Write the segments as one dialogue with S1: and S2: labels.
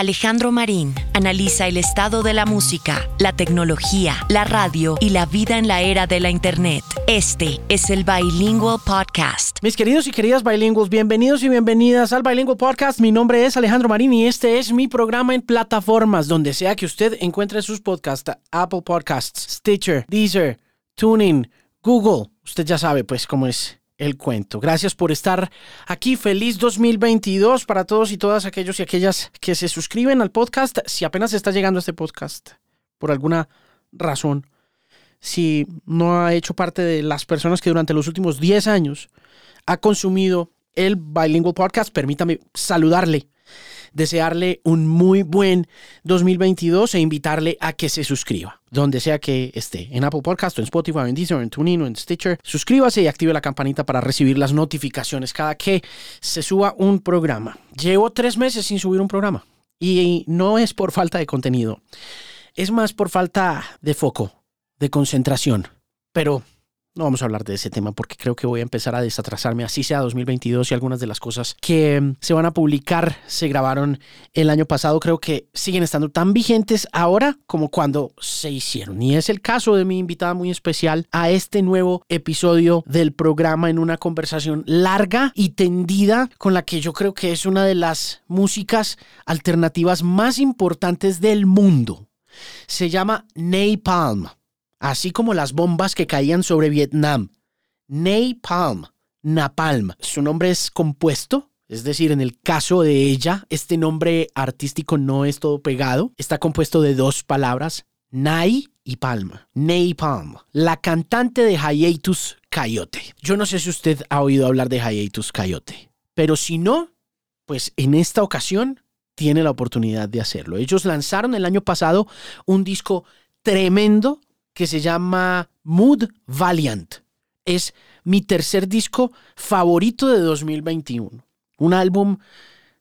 S1: Alejandro Marín analiza el estado de la música, la tecnología, la radio y la vida en la era de la Internet. Este es el Bilingual Podcast.
S2: Mis queridos y queridas bilingües, bienvenidos y bienvenidas al Bilingual Podcast. Mi nombre es Alejandro Marín y este es mi programa en plataformas donde sea que usted encuentre sus podcasts, Apple Podcasts, Stitcher, Deezer, Tuning, Google. Usted ya sabe pues cómo es el cuento. Gracias por estar aquí. Feliz 2022 para todos y todas aquellos y aquellas que se suscriben al podcast. Si apenas está llegando este podcast, por alguna razón, si no ha hecho parte de las personas que durante los últimos 10 años ha consumido el Bilingual Podcast, permítame saludarle desearle un muy buen 2022 e invitarle a que se suscriba, donde sea que esté, en Apple Podcast, en Spotify, en Deezer, en TuneIn en Stitcher. Suscríbase y active la campanita para recibir las notificaciones cada que se suba un programa. Llevo tres meses sin subir un programa y no es por falta de contenido, es más por falta de foco, de concentración. Pero no vamos a hablar de ese tema porque creo que voy a empezar a desatrasarme, así sea 2022 y algunas de las cosas que mm, se van a publicar se grabaron el año pasado, creo que siguen estando tan vigentes ahora como cuando se hicieron. Y es el caso de mi invitada muy especial a este nuevo episodio del programa en una conversación larga y tendida con la que yo creo que es una de las músicas alternativas más importantes del mundo. Se llama Napalm así como las bombas que caían sobre Vietnam. Napalm, Napalm. Su nombre es compuesto, es decir, en el caso de ella, este nombre artístico no es todo pegado, está compuesto de dos palabras, Nai y Palma. Napalm, la cantante de Hiatus Coyote. Yo no sé si usted ha oído hablar de Hiatus Coyote, pero si no, pues en esta ocasión tiene la oportunidad de hacerlo. Ellos lanzaron el año pasado un disco tremendo que se llama Mood Valiant. Es mi tercer disco favorito de 2021. Un álbum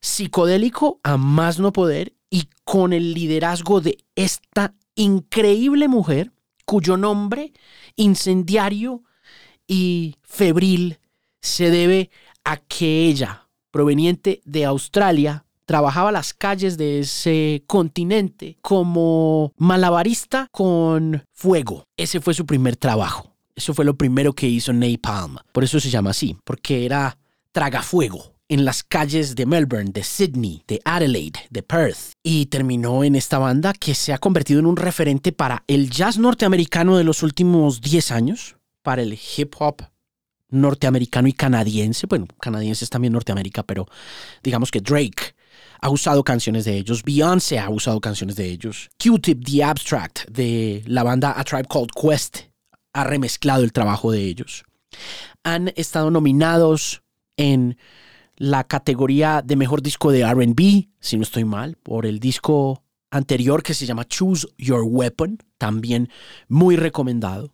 S2: psicodélico a más no poder y con el liderazgo de esta increíble mujer cuyo nombre incendiario y febril se debe a que ella, proveniente de Australia, trabajaba las calles de ese continente como malabarista con fuego. Ese fue su primer trabajo. Eso fue lo primero que hizo Napalm. Por eso se llama así, porque era tragafuego en las calles de Melbourne, de Sydney, de Adelaide, de Perth. Y terminó en esta banda que se ha convertido en un referente para el jazz norteamericano de los últimos 10 años, para el hip hop norteamericano y canadiense. Bueno, canadiense es también Norteamérica, pero digamos que Drake ha usado canciones de ellos, Beyoncé ha usado canciones de ellos, Q-Tip The Abstract de la banda A Tribe Called Quest ha remezclado el trabajo de ellos. Han estado nominados en la categoría de mejor disco de RB, si no estoy mal, por el disco anterior que se llama Choose Your Weapon, también muy recomendado.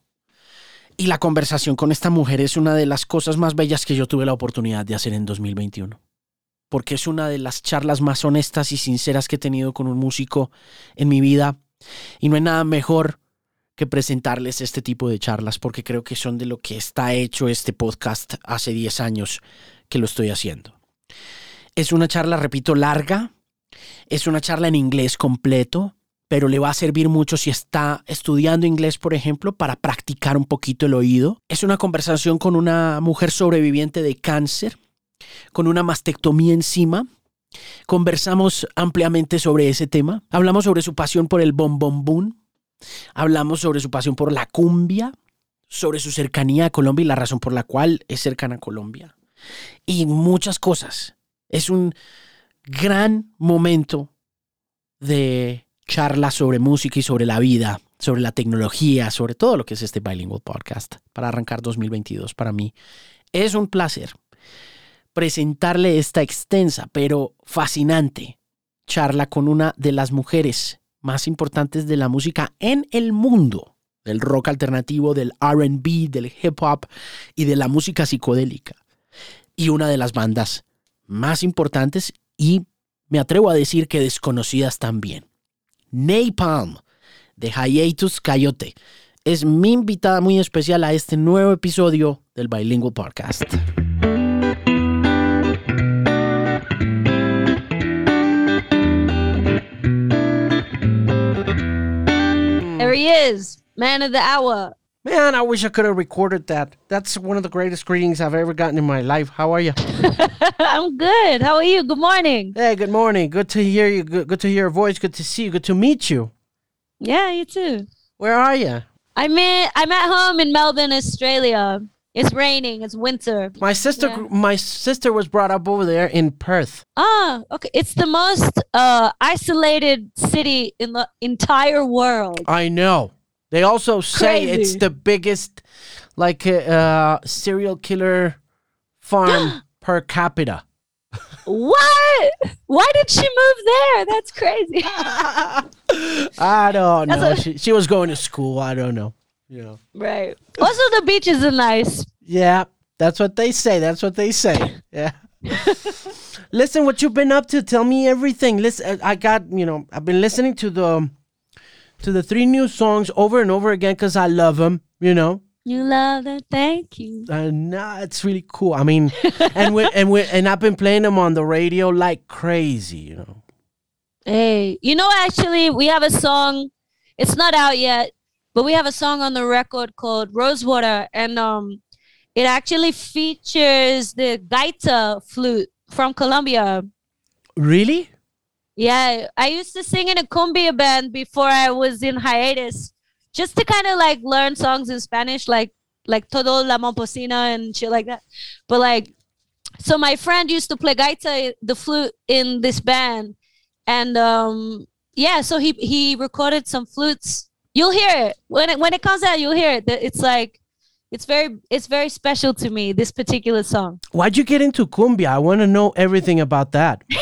S2: Y la conversación con esta mujer es una de las cosas más bellas que yo tuve la oportunidad de hacer en 2021 porque es una de las charlas más honestas y sinceras que he tenido con un músico en mi vida. Y no hay nada mejor que presentarles este tipo de charlas, porque creo que son de lo que está hecho este podcast hace 10 años que lo estoy haciendo. Es una charla, repito, larga, es una charla en inglés completo, pero le va a servir mucho si está estudiando inglés, por ejemplo, para practicar un poquito el oído. Es una conversación con una mujer sobreviviente de cáncer con una mastectomía encima. Conversamos ampliamente sobre ese tema. Hablamos sobre su pasión por el boom. Hablamos sobre su pasión por la cumbia, sobre su cercanía a Colombia y la razón por la cual es cercana a Colombia. Y muchas cosas. Es un gran momento de charla sobre música y sobre la vida, sobre la tecnología, sobre todo lo que es este Bilingual Podcast para arrancar 2022 para mí. Es un placer presentarle esta extensa pero fascinante charla con una de las mujeres más importantes de la música en el mundo, del rock alternativo, del RB, del hip hop y de la música psicodélica. Y una de las bandas más importantes y me atrevo a decir que desconocidas también. Napalm, de Hiatus Coyote, es mi invitada muy especial a este nuevo episodio del Bilingual Podcast. Mm.
S3: There he is, man of the hour.
S4: Man, I wish I could have recorded that. That's one of the greatest greetings I've ever gotten in my life. How are you?
S3: I'm good. How are you? Good morning.
S4: Hey, good morning. Good to hear you. Good, good to hear your voice. Good to see you. Good to meet you.
S3: Yeah, you too.
S4: Where are you?
S3: I'm in, I'm at home in Melbourne, Australia. It's raining. It's winter.
S4: My sister,
S3: Yeah.
S4: my sister was brought up over there in Perth.
S3: Ah, okay. It's the most uh, isolated city in the entire world.
S4: I know. They also say it's the biggest, like, uh, uh, serial killer farm per capita.
S3: What? Why did she move there? That's crazy.
S4: I don't know. She, she was going to school. I don't know. Know.
S3: right. Also, the beaches are nice.
S4: Yeah, that's what they say. That's what they say. Yeah. Listen, what you've been up to? Tell me everything. Listen, I got you know. I've been listening to the to the three new songs over and over again because I love them. You know,
S3: You love it. Thank you.
S4: uh, it's really cool. I mean, and we and we and I've been playing them on the radio like crazy. You know.
S3: Hey, you know, actually, we have a song. It's not out yet, but we have a song on the record called Rosewater, and um, it actually features the gaita flute from Colombia.
S4: Really?
S3: Yeah, I used to sing in a cumbia band before I was in hiatus, just to kind of like learn songs in Spanish, like like Totó la Momposina and shit like that. But like, so my friend used to play gaita, the flute in this band, and um, yeah, so he he recorded some flutes. You'll hear it when it when it comes out. You'll hear it. It's like. It's very it's very special to me this particular song.
S4: Why'd you get into cumbia? I want to know everything about that.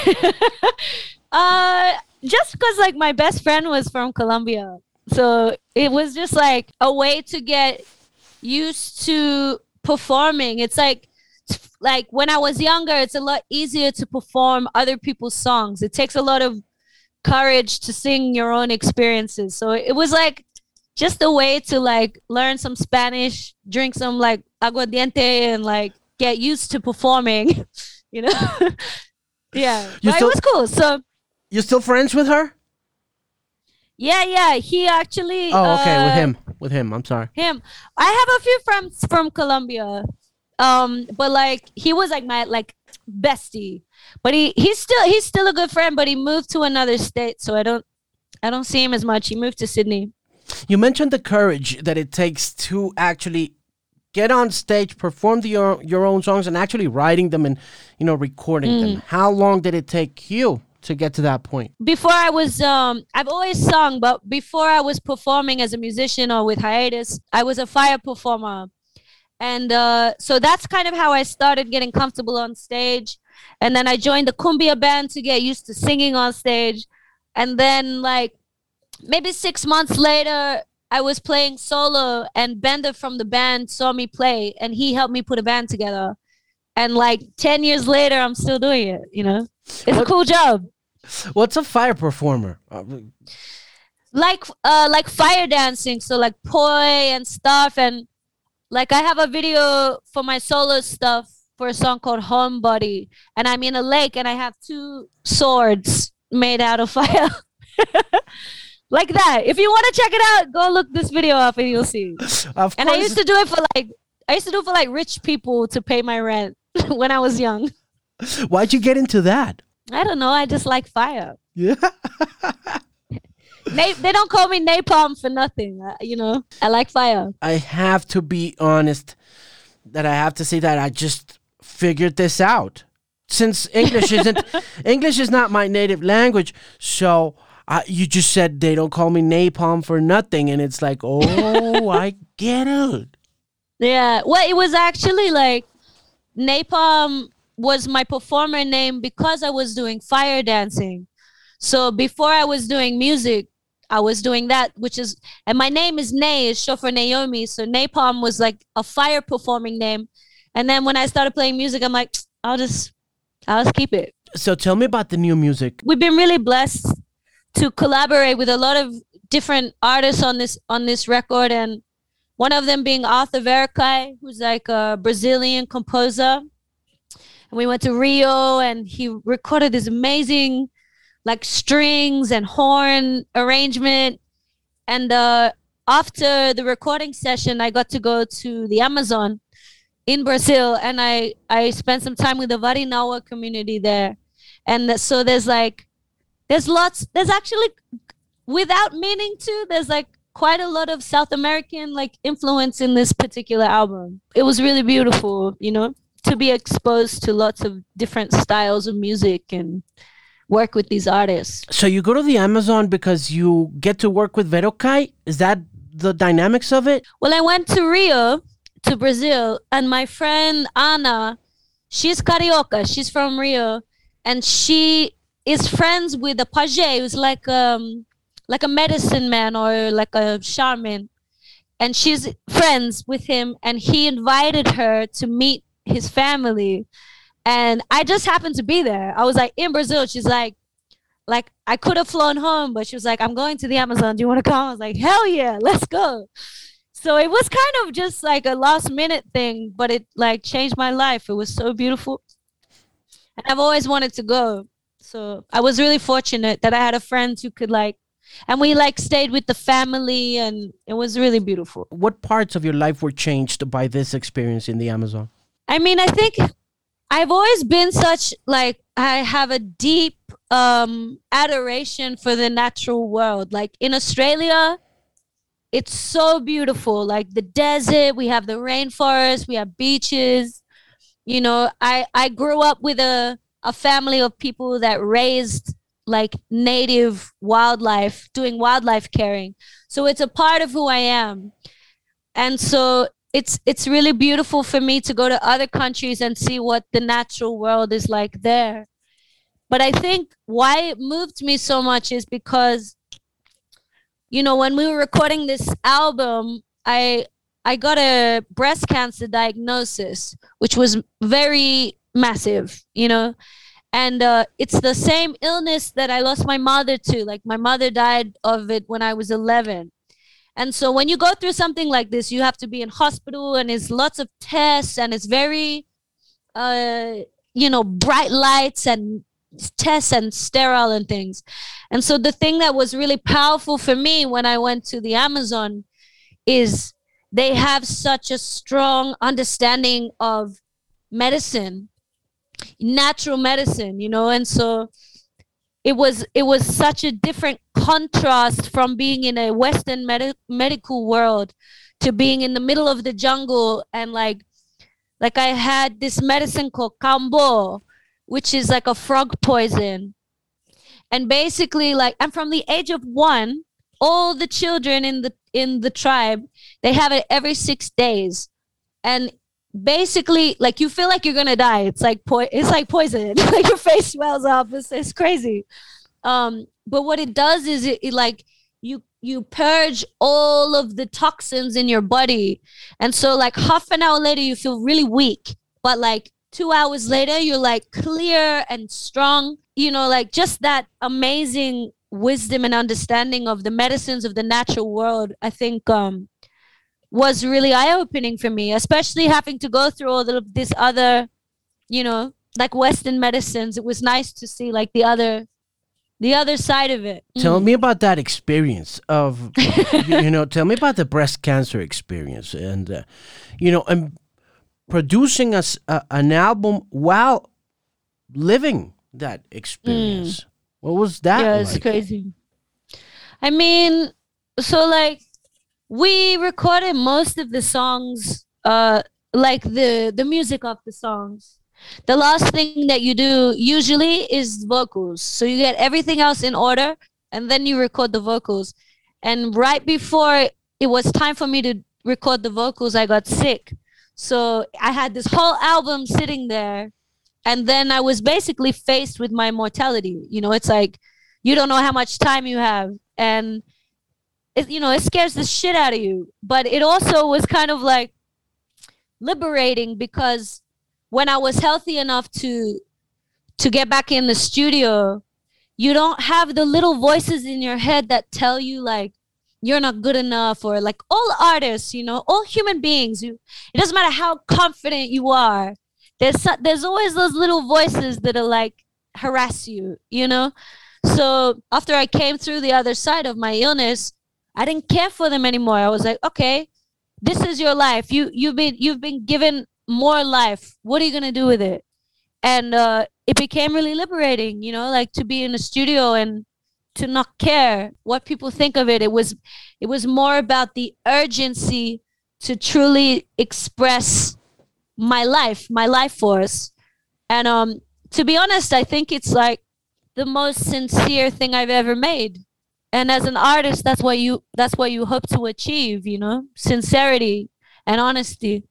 S3: Uh, just because like my best friend was from Colombia, so it was just like a way to get used to performing. It's like like when I was younger, it's a lot easier to perform other people's songs. It takes a lot of courage to sing your own experiences. So it was like just a way to like learn some Spanish, drink some like aguardiente, and like get used to performing. You know. Yeah, but
S4: still-
S3: it was cool. So
S4: you're still friends with her?
S3: Yeah, yeah. He actually.
S4: Oh, okay, with
S3: uh,
S4: him. With him. I'm sorry.
S3: Him. I have a few friends from Colombia, um, but like he was like my like bestie. But he he's still he's still a good friend. But he moved to another state, so I don't I don't see him as much. He moved to Sydney.
S4: You mentioned the courage that it takes to actually get on stage, perform the, your your own songs, and actually writing them and you know recording
S3: Mm.
S4: them. How long did it take you to get to that point?
S3: Before I was um I've always sung, but before I was performing as a musician or with hiatus, I was a fire performer. And uh, so that's kind of how I started getting comfortable on stage. And then I joined the cumbia band to get used to singing on stage. And then, like, maybe six months later, I was playing solo, and Bender from the band saw me play, and he helped me put a band together. And like 10 years later, I'm still doing it, you know? It's a cool job.
S4: What's a fire performer? Uh,
S3: like uh like fire dancing so like poi and stuff and like i have a video for my solo stuff for a song called homebody and i'm in a lake and i have two swords made out of fire. Like that. If you want to check it out go look this video up and you'll see.
S4: Of
S3: and i used to do it for like i used to do it for like rich people to pay my rent when i was young.
S4: Why'd you get into that?
S3: i don't know. I just like fire.
S4: Yeah.
S3: Na- they don't call me napalm for nothing uh, you know i like fire
S4: I have to be honest that I have to say that I just figured this out. Since English isn't English is not my native language, so uh, you just said they don't call me napalm for nothing, and it's like, oh, I get it.
S3: Yeah. Well, it was actually like Napalm was my performer name because I was doing fire dancing. So before I was doing music, I was doing that, which is, and my name is Nay, is short for Naomi. So Napalm was like a fire performing name. And then when I started playing music, I'm like, I'll just, I'll just keep it.
S4: So tell me about the new music.
S3: We've been really blessed to collaborate with a lot of different artists on this on this record, and one of them being Arthur Verocai, who's like a Brazilian composer. And we went to Rio, and he recorded this amazing, like strings and horn arrangement. and uh, after the recording session, I got to go to the Amazon in Brazil, and I I spent some time with the Varinawa community there, and so there's like there's lots there's actually without meaning to there's like quite a lot of South American like influence in this particular album. It was really beautiful, you know, to be exposed to lots of different styles of music and work with these artists.
S4: So you go to the Amazon because you get to work with Verocai? Is that the dynamics of it?
S3: Well, I went to Rio, to Brazil, and my friend Anna, she's carioca, she's from Rio, and she is friends with a page who's like um like a medicine man or like a shaman and she's friends with him and he invited her to meet his family and i just happened to be there. I was like in brazil. She's like like i could have flown home but she was like i'm going to the amazon. Do you want to come? I was like hell yeah let's go. So it was kind of just like a last minute thing but it like changed my life. It was so beautiful. And i've always wanted to go. So i was really fortunate that i had a friend who could like and we like stayed with the family and it was really beautiful.
S4: What parts of your life were changed by this experience in the Amazon?
S3: i mean i think i've always been such like i have a deep um adoration for the natural world. Like in australia it's so beautiful. Like the desert we have the rainforest we have beaches. You know i i grew up with a a family of people that raised like native wildlife doing wildlife caring. So it's a part of who i am. And so it's it's really beautiful for me to go to other countries and see what the natural world is like there. But i think why it moved me so much is because you know when we were recording this album i i got a breast cancer diagnosis which was very massive you know? And uh, it's the same illness that i lost my mother to. Like my mother died of it when i was 11 and so when you go through something like this you have to be in hospital and it's lots of tests and it's very uh, you know bright lights and tests and sterile and things. And so the thing that was really powerful for me when i went to the amazon is they have such a strong understanding of medicine natural medicine you know? And so it was it was such a different contrast from being in a western med- medical world to being in the middle of the jungle and like like i had this medicine called kambo which is like a frog poison. And basically like i'm from the age of one all the children in the in the tribe they have it every six days. And basically like you feel like you're gonna die. It's like po- it's like poison. Like your face swells up. It's, it's crazy. Um but what it does is it, it like you you purge all of the toxins in your body. And so like half an hour later you feel really weak. But like two hours later you're like clear and strong. You know like just that amazing wisdom and understanding of the medicines of the natural world i think um was really eye-opening for me especially having to go through all of this other you know like western medicines. It was nice to see like the other the other side of it.
S4: Tell mm. me about that experience of, you, know, tell me about the breast cancer experience and, uh, you know, and producing us a, an album while living that experience. Mm. What was that
S3: yeah it's
S4: like?
S3: crazy. I mean so like we recorded most of the songs uh like the the music of the songs. The last thing that you do usually is vocals. So you get everything else in order and then you record the vocals. And right before it was time for me to record the vocals i got sick. So i had this whole album sitting there and then i was basically faced with my mortality. You know it's like you don't know how much time you have. And it, you know it scares the shit out of you. But it also was kind of like liberating because when i was healthy enough to to get back in the studio you don't have the little voices in your head that tell you like you're not good enough or like all artists you know all human beings you it doesn't matter how confident you are there's there's always those little voices that are like harass you you know? So after i came through the other side of my illness I didn't care for them anymore. I was like, okay, this is your life. You you've been you've been given more life. What are you gonna do with it? And uh, it became really liberating, you know, like to be in a studio and to not care what people think of it. It was it was more about the urgency to truly express my life, my life force. And um to be honest, I think it's like the most sincere thing I've ever made. And as an artist, that's what you that's what you hope to achieve, you know? Sincerity and honesty.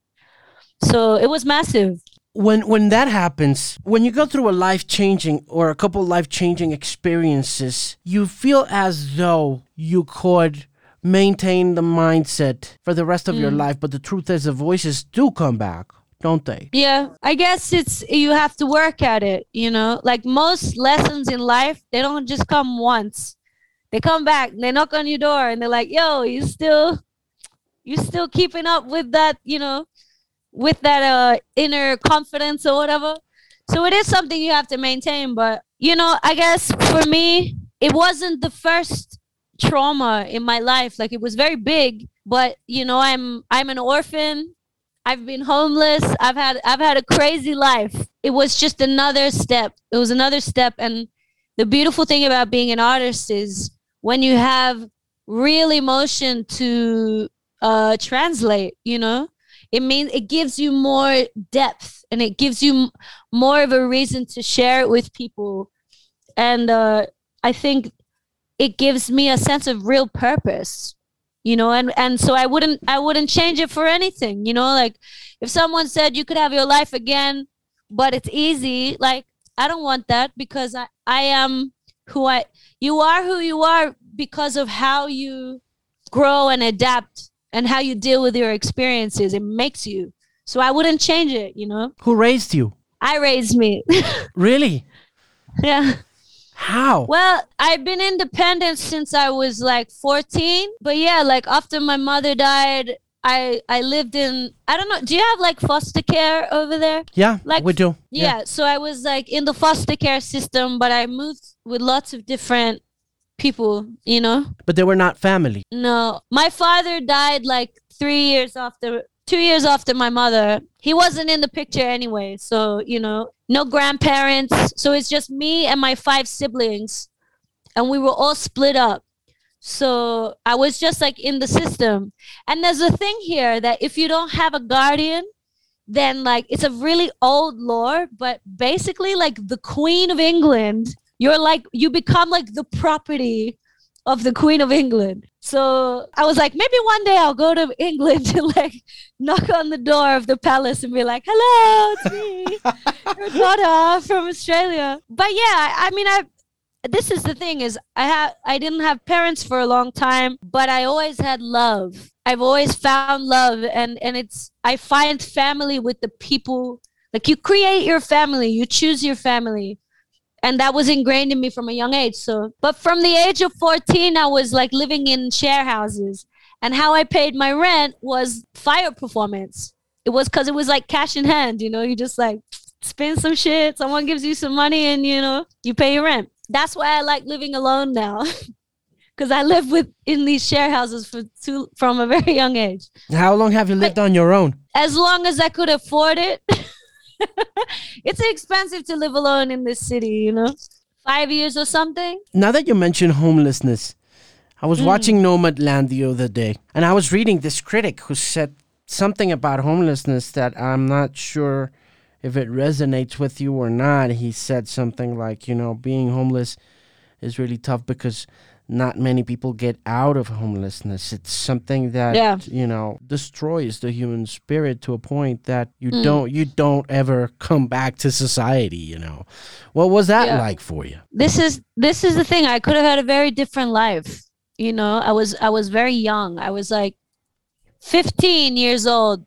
S3: So it was massive.
S4: When when that happens, when you go through a life changing or a couple life changing experiences, you feel as though you could maintain the mindset for the rest of your mm. life, but the truth is the voices do come back, don't they?
S3: Yeah, I guess it's you have to work at it, you know? Like most lessons in life, they don't just come once. They come back, they knock on your door and they're like, "Yo, you still you still keeping up with that, you know, with that uh inner confidence or whatever." So it is something you have to maintain, but you know, I guess for me, it wasn't the first trauma in my life. Like it was very big, but you know, I'm I'm an orphan. I've been homeless. I've had I've had a crazy life. It was just another step. It was another step and the beautiful thing about being an artist is when you have real emotion to uh translate, you know? It means it gives you more depth and it gives you more of a reason to share it with people. And uh I think it gives me a sense of real purpose you know and and so i wouldn't i wouldn't change it for anything you know like if someone said you could have your life again but it's easy like i don't want that because i i am who i you are who you are because of how you grow and adapt and how you deal with your experiences it makes you so i wouldn't change it you know
S4: Who raised you?
S3: i raised me
S4: Really?
S3: yeah
S4: How?
S3: Well, I've been independent since I was like 14. But yeah, like after my mother died, I I lived in I don't know, do you have like foster care over there?
S4: yeah,
S3: like-
S4: we do.
S3: Yeah, so I was like in the foster care system, but I moved with lots of different people, you know?
S4: But they were not family.
S3: No, my father died like 3 years after 2 years after my mother. He wasn't in the picture anyway, so, you know, no grandparents. So it's just me and my five siblings and we were all split up. So I was just like in the system. And there's a thing here that if you don't have a guardian, then like it's a really old lore, but basically like the Queen of England, you're like you become like the property of the Queen of England. So I was like, maybe one day I'll go to England to like knock on the door of the palace and be like, hello, it's me, your daughter from Australia. But yeah, I I mean, I this is the thing is I have I didn't have parents for a long time, but I always had love. I've always found love and and it's I find family with the people like you create your family, you choose your family. And that was ingrained in me from a young age. So, but from the age of 14, I was like living in share houses. And how I paid my rent was fire performance. It was because it was like cash in hand, you know, you just like spend some shit, someone gives you some money, and you know, you pay your rent that's why I like living alone now. Because I lived with in these share houses for two, from a very young age.
S4: How long have you lived on your own?
S3: As long as I could afford it. it's expensive to live alone in this city, you know? Five years or something.
S4: Now that you mention homelessness, I was mm. watching Nomadland the other day, and I was reading this critic who said something about homelessness that I'm not sure if it resonates with you or not. He said something like, you know, being homeless is really tough because not many people get out of homelessness. It's something that
S3: Yeah.
S4: you know destroys the human spirit to a point that you hmm. don't you don't ever come back to society. You know, what was that
S3: Yeah.
S4: like for you?
S3: this is this is the thing i could have had a very different life you know i was i was very young i was like 15 years old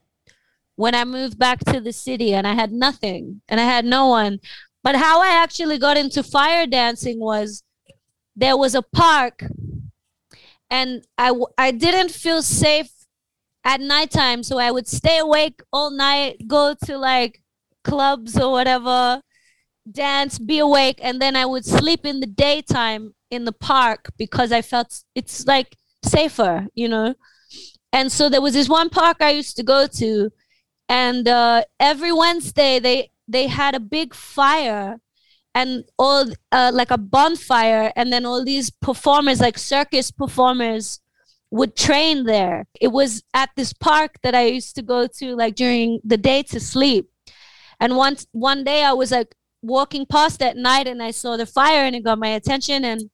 S3: when i moved back to the city and i had nothing and i had no one but how i actually got into fire dancing was there was a park and i didn't feel safe at nighttime so i would stay awake all night go to like clubs or whatever dance, be awake, and then I would sleep in the daytime in the park because I felt it's like safer, you know. And so there was this one park I used to go to, and uh, every Wednesday they they had a big fire and all uh, like a bonfire and then all these performers like circus performers would train there. It was at this park that i used to go to like during the day to sleep. And once one day i was like walking past at night and i saw the fire and it got my attention and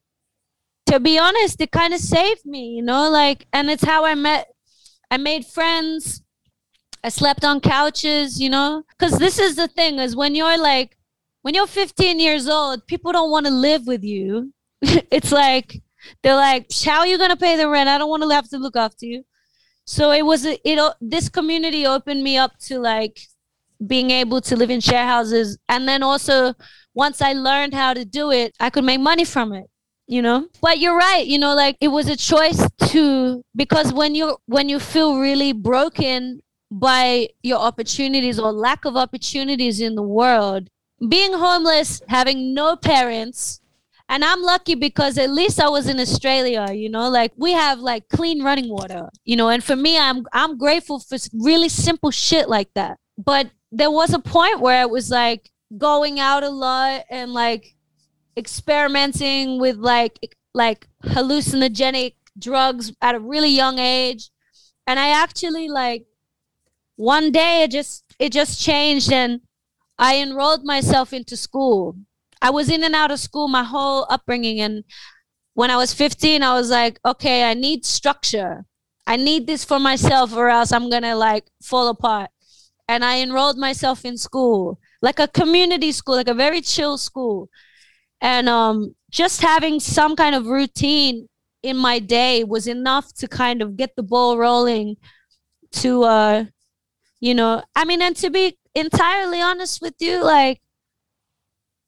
S3: to be honest it kind of saved me you know like and it's how i met i made friends. I slept on couches you know because this is the thing is when you're like when you're 15 years old, people don't want to live with you. it's like they're like, "How are you gonna pay the rent? I don't want to have to look after you." So it was it. This community opened me up to like being able to live in share houses, and then also once I learned how to do it, I could make money from it. You know, but you're right. You know, like it was a choice to because when you when you feel really broken by your opportunities or lack of opportunities in the world being homeless, having no parents, and I'm lucky because at least I was in Australia, you know, like we have like clean running water, you know, and for me I'm I'm grateful for really simple shit like that. But there was a point where it was like going out a lot and like experimenting with like like hallucinogenic drugs at a really young age. And I actually like one day it just it just changed and I enrolled myself into school. I was in and out of school my whole upbringing. And when I was 15, I was like, okay, I need structure. I need this for myself, or else I'm going to like fall apart. And I enrolled myself in school, like a community school, like a very chill school. And um, just having some kind of routine in my day was enough to kind of get the ball rolling to uh you know i mean and to be entirely honest with you, like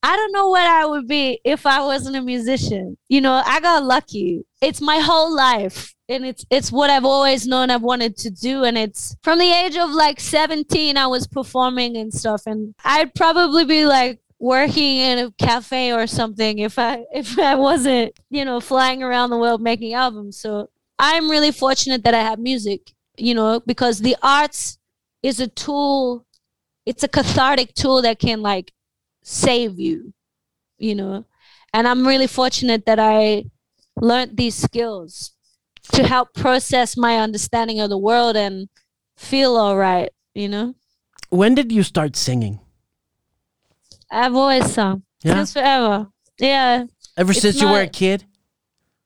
S3: I don't know what I would be if I wasn't a musician. You know, I got lucky. It's my whole life and it's it's what I've always known I've wanted to do and it's from the age of like 17 I was performing and stuff and I'd probably be like working in a cafe or something if I if I wasn't, you know, flying around the world making albums. So I'm really fortunate that I have music, you know, because the arts is a tool it's a cathartic tool that can like save you, you know. And I'm really fortunate that I learned these skills to help process my understanding of the world and feel all right, you know.
S4: When did you start singing?
S3: I've always sung yeah? since forever. Yeah.
S4: Ever it's since not, you were a kid?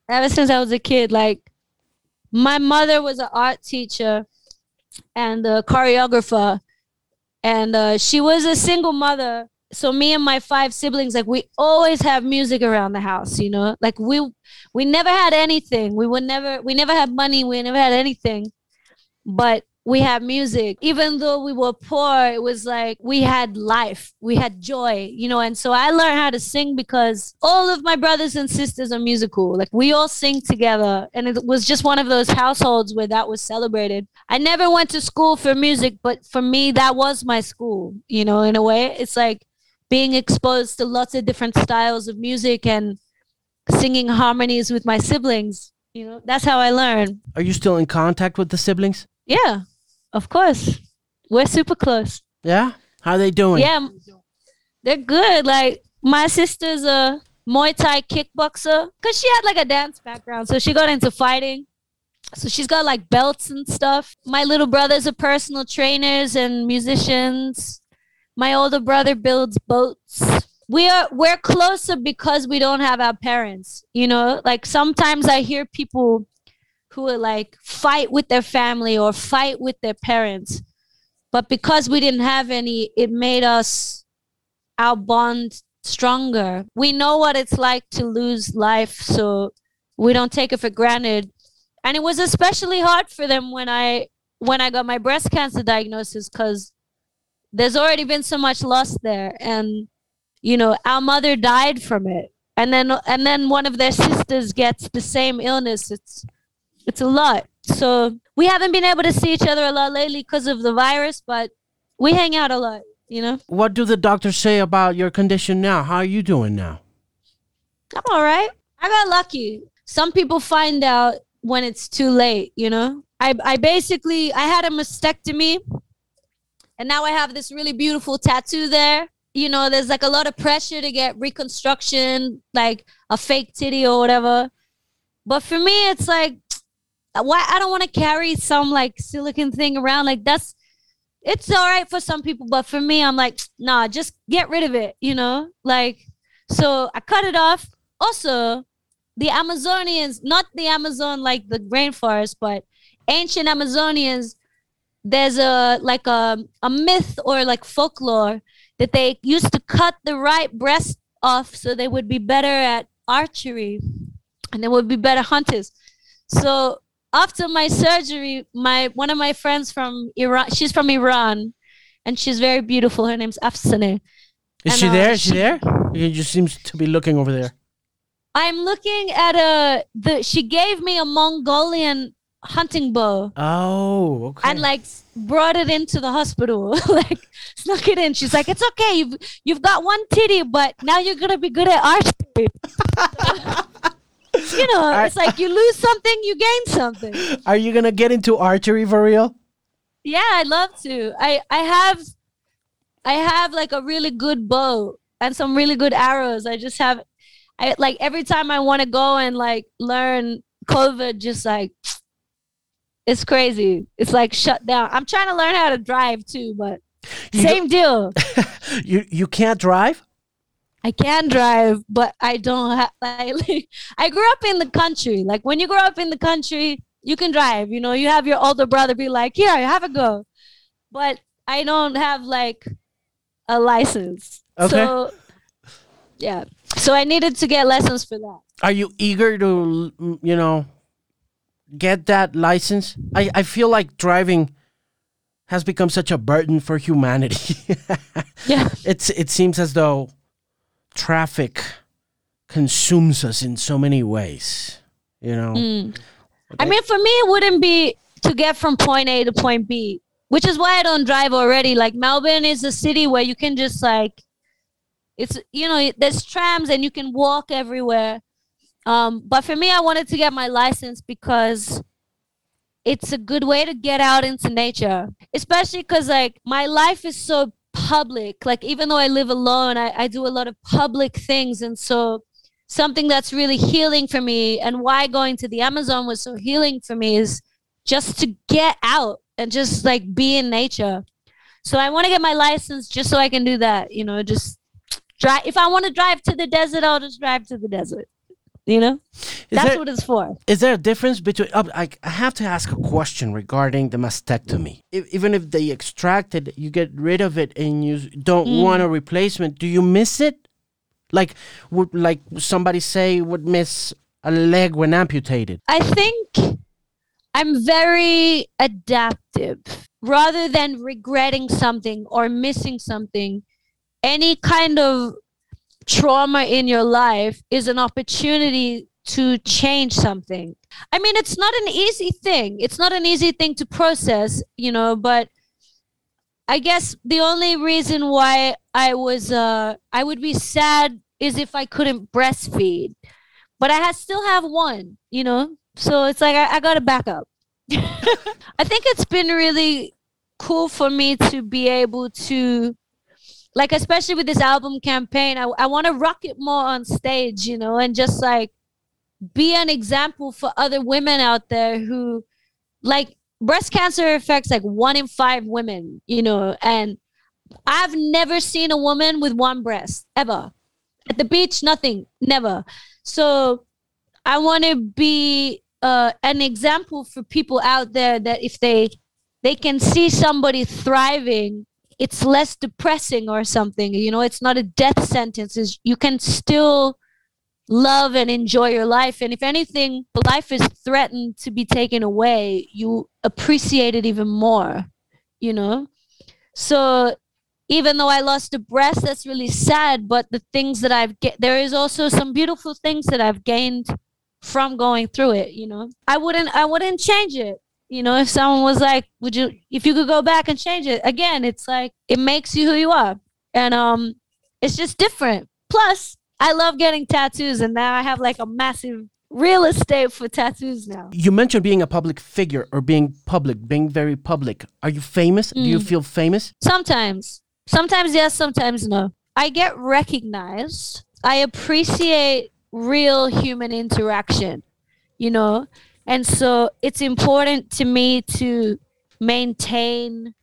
S3: Ever since I was a kid. Like, my mother was an art teacher and a choreographer and uh, she was a single mother. So me and my five siblings like we always have music around the house you know? Like we we never had anything. We would never we never had money. We never had anything. But we had music. Even though we were poor it was like we had life we had joy you know? And so i learned how to sing because all of my brothers and sisters are musical. Like we all sing together. And it was just one of those households where that was celebrated. I never went to school for music but for me that was my school you know in a way. It's like being exposed to lots of different styles of music and singing harmonies with my siblings you know? That's how i learned.
S4: Are you still in contact with the siblings?
S3: Yeah of course. We're super close.
S4: Yeah? How are they doing?
S3: Yeah. They're good. Like my sister's a Muay Thai kickboxer because she had like a dance background. So she got into fighting. So she's got like belts and stuff. My little brothers are personal trainers and musicians. My older brother builds boats. We are we're closer because we don't have our parents. You know, like sometimes I hear people who would like fight with their family or fight with their parents. But because we didn't have any, it made us our bond stronger. We know what it's like to lose life, so we don't take it for granted. And it was especially hard for them when I when I got my breast cancer diagnosis because there's already been so much loss there and you know our mother died from it and then and then one of their sisters gets the same illness it's it's a lot. So we haven't been able to see each other a lot lately because of the virus, but we hang out a lot, you know?
S4: What do the doctors say about your condition now? How are you doing now?
S3: I'm all right. I got lucky. Some people find out when it's too late, you know? I I basically I had a mastectomy and now I have this really beautiful tattoo there. You know, there's like a lot of pressure to get reconstruction, like a fake titty or whatever. But for me, it's like, why I don't want to carry some like silicon thing around. Like that's, it's all right for some people, but for me, I'm like, nah, just get rid of it. You know, like, so I cut it off. Also, the Amazonians, not the Amazon like the rainforest, but ancient Amazonians there's a like a, a myth or like folklore that they used to cut the right breast off so they would be better at archery and they would be better hunters so after my surgery my one of my friends from iran she's from iran and she's very beautiful. Her name's afsane.
S4: Is
S3: and,
S4: she
S3: uh,
S4: there? Is she,
S3: she-
S4: there? You just seems to be looking over there.
S3: I'm looking at a the she gave me a mongolian hunting bow.
S4: Oh okay.
S3: And like brought it into the hospital. Like snuck it in. She's like it's okay. You've you've got one titty but now you're gonna be good at archery you know
S4: I-
S3: it's like you lose something you gain something.
S4: Are you gonna get into archery for real?
S3: Yeah i'd love to. I i have i have like a really good bow and some really good arrows. I just have i like every time i want to go and like learn covid just like it's crazy. It's like shut down. I'm trying to learn how to drive too but
S4: You
S3: same deal.
S4: You you can't drive
S3: i can drive but i don't have like i grew up in the country. Like when you grow up in the country you can drive you know? You have your older brother be like here I have a go. But i don't have like a license.
S4: Okay.
S3: so yeah. So i needed to get lessons for that.
S4: Are you eager to you know get that license? I i feel like driving has become such a burden for humanity.
S3: Yeah.
S4: It's it seems as though traffic consumes us in so many ways you know
S3: Mm. I mean, for me, it wouldn't be to get from point A to point B, which is why I don't drive already. Like Melbourne is a city where you can just like, it's you know, there's trams and you can walk everywhere. Um, but for me, I wanted to get my license because it's a good way to get out into nature, especially because like my life is so public. Like even though I live alone, I, I do a lot of public things, and so something that's really healing for me and why going to the Amazon was so healing for me is just to get out and just like be in nature. So I want to get my license just so I can do that, you know, just drive if I want to drive to the desert, I'll just drive to the desert. You know?
S4: is
S3: That's
S4: there,
S3: what it's for.
S4: is there a difference between uh, I, I have to ask a question regarding the mastectomy if, even if they extract it you get rid of it and you don't
S3: Mm.
S4: want a replacement do you miss it like would like somebody say would miss a leg when amputated
S3: I think I'm very adaptive. Rather than regretting something or missing something, any kind of trauma in your life is an opportunity to change something. I mean, it's not an easy thing. It's not an easy thing to process, you know, but I guess the only reason why I was uh I would be sad is if I couldn't breastfeed. But I ha- still have one, you know? So it's like I, I got to back up. I think it's been really cool for me to be able to like especially with this album campaign I, I want to rock it more on stage you know and just like be an example for other women out there who like breast cancer affects like one in five women you know and i've never seen a woman with one breast ever. At the beach nothing never. So i want to be uh, an example for people out there that if they they can see somebody thriving it's less depressing or something you know it's not a death sentence it's, you can still love and enjoy your life and if anything life is threatened to be taken away you appreciate it even more you know? So even though i lost a breast that's really sad but the things that i've get there is also some beautiful things that i've gained from going through it you know? I wouldn't i wouldn't change it you know if someone was like would you if you could go back and change it again it's like it makes you who you are and um it's just different plus i love getting tattoos and now i have like a massive real estate for tattoos now.
S4: You mentioned being a public figure or being public, being very public. Are you famous? Do you
S3: Mm.
S4: feel famous?
S3: Sometimes. Sometimes yes, sometimes no. I get recognized. I appreciate real human interaction, you know? And so it's important to me to maintain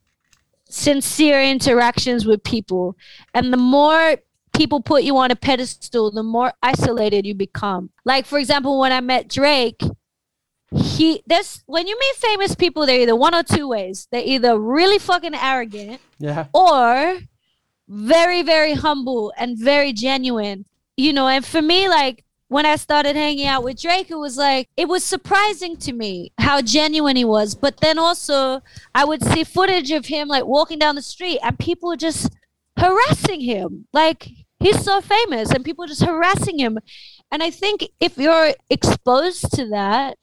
S3: sincere interactions with people. And the more people put you on a pedestal, the more isolated you become. Like for example, when I met Drake, he this when you meet famous people, they're either one or two ways. They're either really fucking arrogant
S4: Yeah.
S3: or very very humble and very genuine you know and for me like when i started hanging out with drake it was like it was surprising to me how genuine he was. But then also i would see footage of him like walking down the street and people just harassing him. Like he's so famous and people just harassing him. And i think if you're exposed to that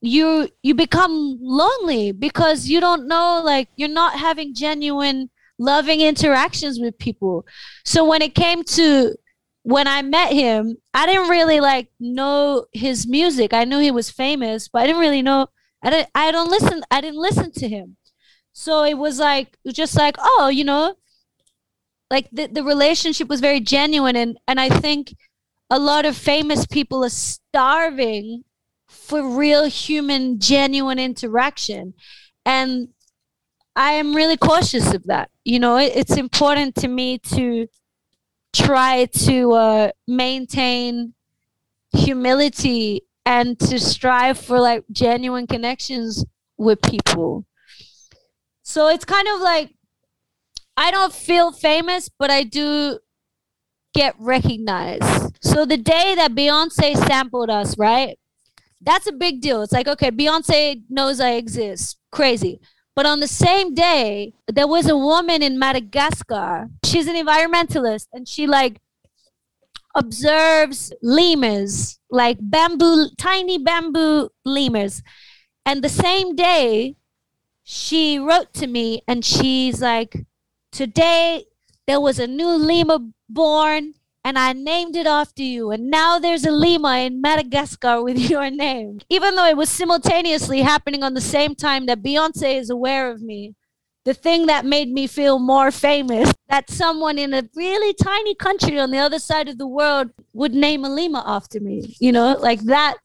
S3: you you become lonely because you don't know like you're not having genuine loving interactions with people. So when it came to when i met him i didn't really like know his music. I knew he was famous but i didn't really know i didn't i don't listen i didn't listen to him. So it was like just like oh you know like the, the relationship was very genuine and and i think a lot of famous people are starving for real human genuine interaction. And i am really cautious of that. You know it, it's important to me to try to uh, maintain humility and to strive for like genuine connections with people so it's kind of like i don't feel famous but i do get recognized so the day that beyonce sampled us right that's a big deal. It's like, okay, Beyonce knows I exist. Crazy. But on the same day, there was a woman in Madagascar. She's an environmentalist and she like observes lemurs, like bamboo, tiny bamboo lemurs. And the same day, she wrote to me and she's like, Today there was a new lemur born and I named it after you. And now there's a lemur in Madagascar with your name. Even though it was simultaneously happening on the same time that Beyonce is aware of me, the thing that made me feel more famous that someone in a really tiny country on the other side of the world would name a lemur after me. You know, like that.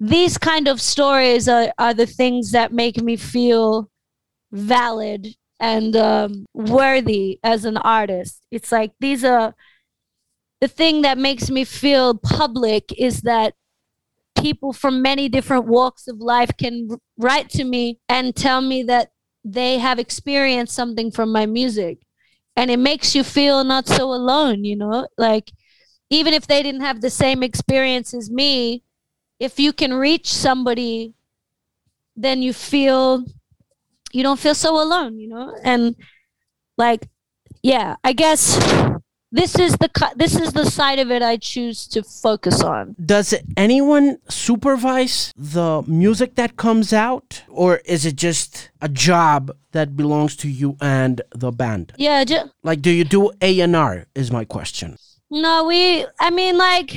S3: These kind of stories are, are the things that make me feel valid and um, worthy as an artist. It's like these are the thing that makes me feel public is that people from many different walks of life can write to me and tell me that they have experienced something from my music. And it makes you feel not so alone you know? Like even if they didn't have the same experience as me if you can reach somebody then you feel you don't feel so alone you know? And like yeah i guess this is the this is the side of it I choose to focus on.
S4: Does anyone supervise the music that comes out, or is it just a job that belongs to you and the band?
S3: Yeah,
S4: Like, do you do A and R? Is my question.
S3: no, we. I mean, like,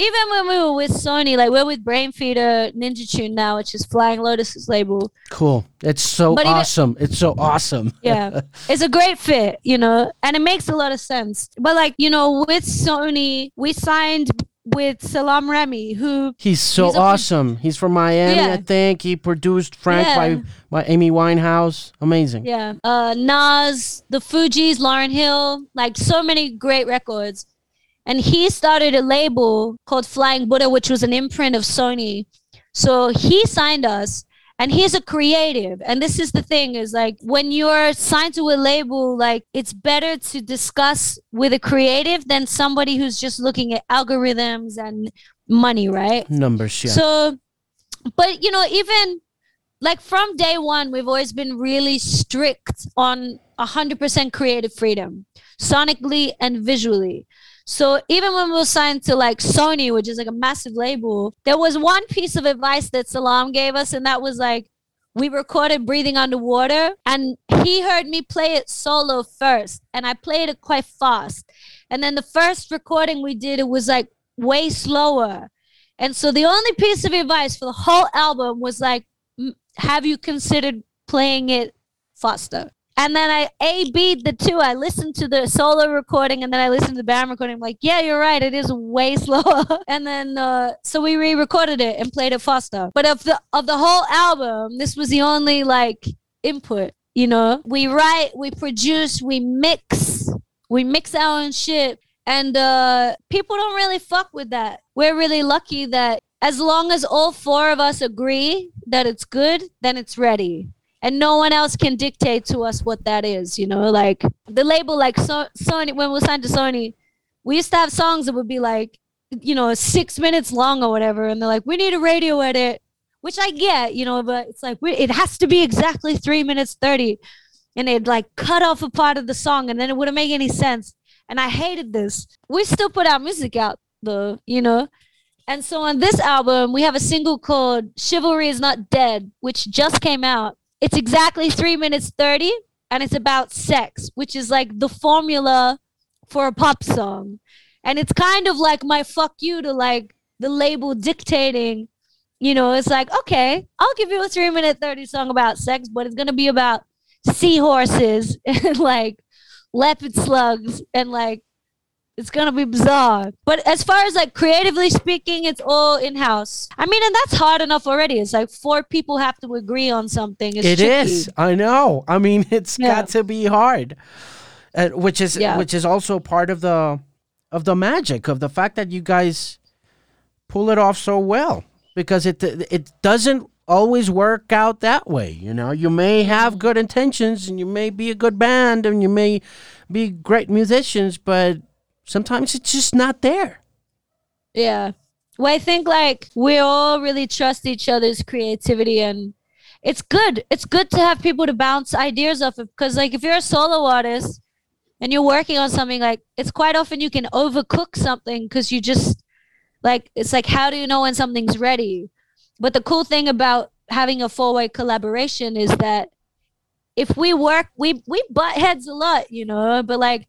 S3: even when we were with Sony, like we're with Brainfeeder Ninja Tune now, which is Flying Lotus's label.
S4: Cool. It's so
S3: But even-
S4: awesome. It's so awesome.
S3: Yeah, it's a great fit, you know, and it makes a lot of sense. But like, you know, with Sony, we signed with Salaam Remi, who
S4: He's so
S3: He's
S4: awesome. He's from Miami,
S3: Yeah.
S4: I think. He produced Frank
S3: Yeah.
S4: by by Amy Winehouse. Amazing.
S3: Yeah. Uh, Nas, the Fugees, Lauryn Hill, like so many great records. And he started a label called Flying Buddha, which was an imprint of Sony. So he signed us and he's a creative. And this is the thing is like when you're signed to a label, like it's better to discuss with a creative than somebody who's just looking at algorithms and money, right?
S4: Numbers, yeah.
S3: So, but you know, even like from day one, we've always been really strict on 100% creative freedom, sonically and visually. So even when we were signed to like Sony, which is like a massive label, there was one piece of advice that Salaam gave us, and that was like, we recorded breathing underwater and he heard me play it solo first and i played it quite fast and then the first recording we did it was like way slower And so the only piece of advice for the whole album was like, have you considered playing it faster? And then I A B'd the two. I listened to the solo recording and then I listened to the band recording. I'm like, yeah, you're right. It is way slower. and then uh, so we re-recorded it and played it faster. But of the of the whole album, this was the only like input. You know, we write, we produce, we mix, we mix our own shit, and uh, people don't really fuck with that. We're really lucky that as long as all four of us agree that it's good, then it's ready and no one else can dictate to us what that is you know like the label like so- sony when we signed to sony we used to have songs that would be like you know six minutes long or whatever and they're like we need a radio edit which i get you know but it's like we, it has to be exactly three minutes 30 and they'd like cut off a part of the song and then it wouldn't make any sense. And i hated this. We still put our music out though you know? And so on this album we have a single called chivalry is not dead which just came out it's exactly three minutes 30 and it's about sex which is like the formula for a pop song. And it's kind of like my fuck you to like the label dictating. You know it's like okay i'll give you a three minute 30 song about sex but it's gonna be about seahorses and like leopard slugs and like it's gonna be bizarre. But as far as like creatively speaking, it's all in house. I mean, and that's hard enough already. It's like four people have to agree on something. It's
S4: It
S3: tricky.
S4: is. I know. I mean, it's
S3: Yeah.
S4: got to be hard, uh, which is
S3: Yeah.
S4: which is also part of the of the magic of the fact that you guys pull it off so well because it it doesn't always work out that way. You know, you may have good intentions and you may be a good band and you may be great musicians, but sometimes it's just not there.
S3: Yeah. Well, I think like we all really trust each other's creativity and it's good. It's good to have people to bounce ideas off of because like if you're a solo artist and you're working on something like it's quite often you can overcook something because you just like it's like how do you know when something's ready? But the cool thing about having a four-way collaboration is that if we work we we butt heads a lot, you know, but like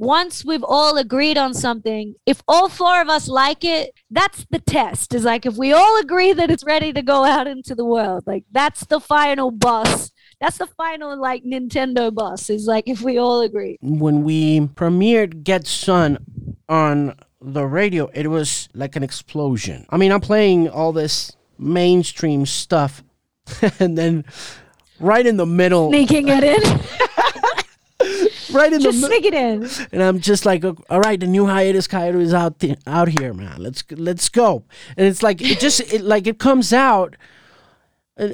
S3: once we've all agreed on something, if all four of us like it, that's the test. Is like if we all agree that it's ready to go out into the world, like that's the final boss That's the final like Nintendo boss Is like if we all agree.
S4: when we premiered Get Sun on the radio, it was like an explosion. I mean, I'm playing all this mainstream stuff, and then right in the middle,
S3: Sneaking it in,
S4: right in
S3: just
S4: the
S3: it in.
S4: and I'm just like, all right, the new Hiatus Kaiyote is out th- out here, man. Let's let's go. And it's like it just it like it comes out uh,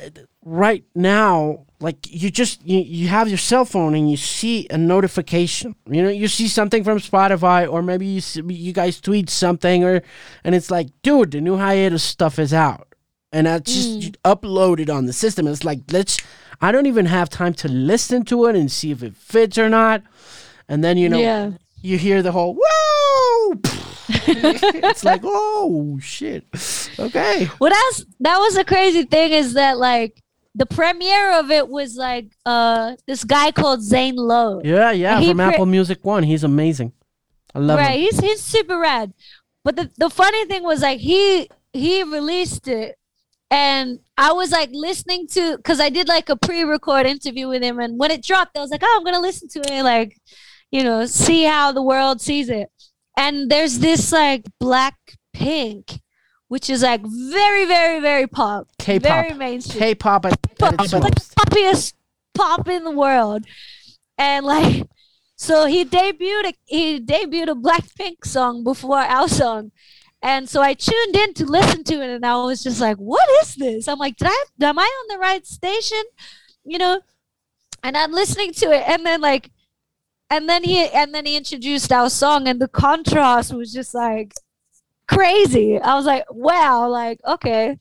S4: right now. Like you just you, you have your cell phone and you see a notification. You know, you see something from Spotify, or maybe you see, you guys tweet something, or and it's like, dude, the new hiatus stuff is out, and I just upload it on the system. It's like, let's. I don't even have time to listen to it and see if it fits or not. And then you know,
S3: Yeah.
S4: you hear the whole whoa. it's like, oh shit. Okay.
S3: Well, that's that was the crazy thing is that like the premiere of it was like uh this guy called Zane Lowe.
S4: Yeah, yeah. From
S3: pre-
S4: Apple Music One, he's amazing. I love
S3: right
S4: him.
S3: he's he's super rad but the, the funny thing was like he he released it and i was like listening to because i did like a pre-record interview with him and when it dropped i was like oh i'm gonna listen to it like you know see how the world sees it and there's this like black pink which is like very very very pop
S4: K-pop.
S3: very mainstream
S4: K-pop at, at its
S3: like the poppiest pop in the world. And like so he debuted a, he debuted a Blackpink song before our song. And so I tuned in to listen to it and I was just like, what is this? I'm like, did I am I on the right station? You know? And I'm listening to it and then like and then he and then he introduced our song and the contrast was just like crazy. I was like, wow, like okay.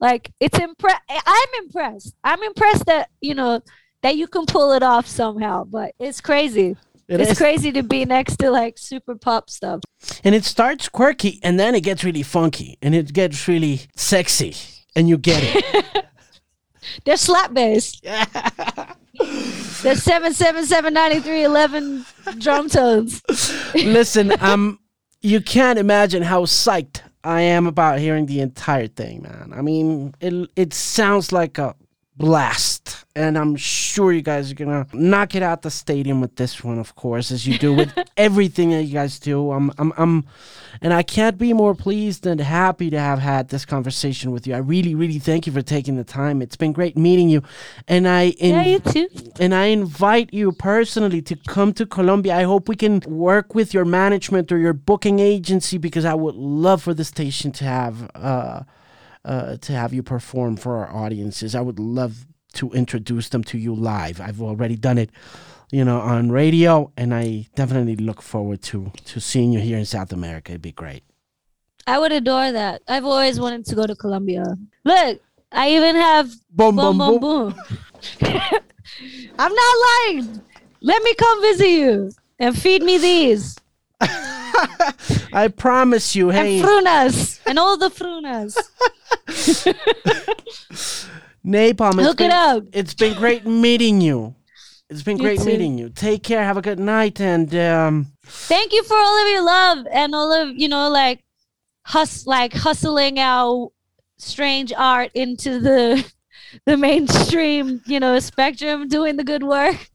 S3: Like it's impre- I'm impressed. I'm impressed that, you know, that you can pull it off somehow, but it's crazy.
S4: It
S3: it's
S4: is.
S3: crazy to be next to like super pop stuff.
S4: And it starts quirky and then it gets really funky and it gets really sexy. And you get it.
S3: They're slap bass. They're seven seven seven ninety three eleven drum tones.
S4: Listen, um, you can't imagine how psyched I am about hearing the entire thing, man. I mean, it it sounds like a blast. And I'm sure you guys are gonna knock it out the stadium with this one, of course, as you do with everything that you guys do. I'm, I'm, I'm, and I can't be more pleased and happy to have had this conversation with you. I really, really thank you for taking the time. It's been great meeting you, and I, in,
S3: yeah, you too.
S4: And I invite you personally to come to Colombia. I hope we can work with your management or your booking agency because I would love for the station to have. Uh, uh, to have you perform for our audiences. I would love to introduce them to you live. I've already done it, you know, on radio, and I definitely look forward to to seeing you here in South America. It'd be great.
S3: I would adore that. I've always wanted to go to Colombia. Look, I even have
S4: boom
S3: boom boom boom. boom. I'm not lying. Let me come visit you and feed me these.
S4: I promise you, hey.
S3: And frunas and all the frunas.
S4: Napalm.
S3: Look
S4: been,
S3: it up.
S4: It's been great meeting you. It's been great meeting you. Take care. Have a good night, and um,
S3: thank you for all of your love and all of you know, like hus like hustling our strange art into the the mainstream, you know, spectrum doing the good work.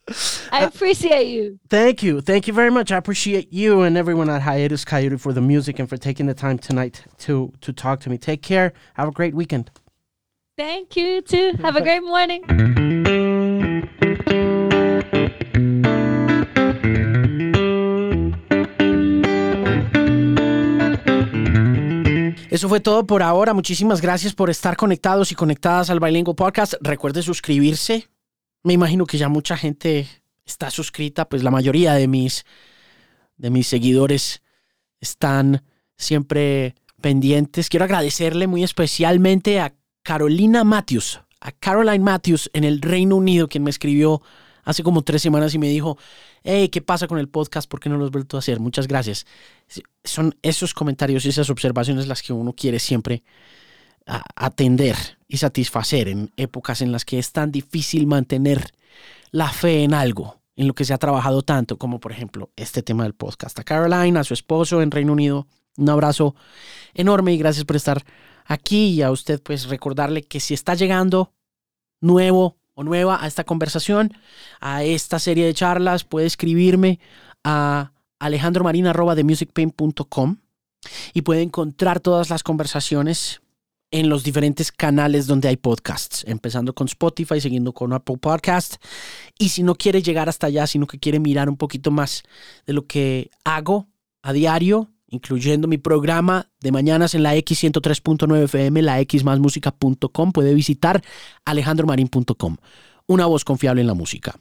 S3: I uh, appreciate you.
S4: Thank you. Thank you very much. I appreciate you and everyone at Hiatus Kaiyote for the music and for taking the time tonight to to talk to me. Take care. Have a great weekend.
S3: Thank you too. Have a great morning.
S4: Eso fue todo por ahora. Muchísimas gracias por estar conectados y conectadas al Bilingual Podcast. Recuerde suscribirse. Me imagino que ya mucha gente está suscrita, pues la mayoría de mis, de mis seguidores están siempre pendientes. Quiero agradecerle muy especialmente a Carolina Matthews, a Caroline Matthews en el Reino Unido, quien me escribió hace como tres semanas y me dijo, hey, ¿qué pasa con el podcast? ¿Por qué no lo has vuelto a hacer? Muchas gracias. Son esos comentarios y esas observaciones las que uno quiere siempre atender y satisfacer en épocas en las que es tan difícil mantener la fe en algo, en lo que se ha trabajado tanto, como por ejemplo este tema del podcast. A Caroline, a su esposo en Reino Unido, un abrazo enorme y gracias por estar aquí y a usted pues recordarle que si está llegando nuevo o nueva a esta conversación, a esta serie de charlas, puede escribirme a alejandromarina.com y puede encontrar todas las conversaciones en los diferentes canales donde hay podcasts, empezando con Spotify, siguiendo con Apple Podcast. Y si no quiere llegar hasta allá, sino que quiere mirar un poquito más de lo que hago a diario, incluyendo mi programa de mañanas en la X103.9 FM, la xmasmusica.com. Puede visitar alejandromarin.com. Una voz confiable en la música.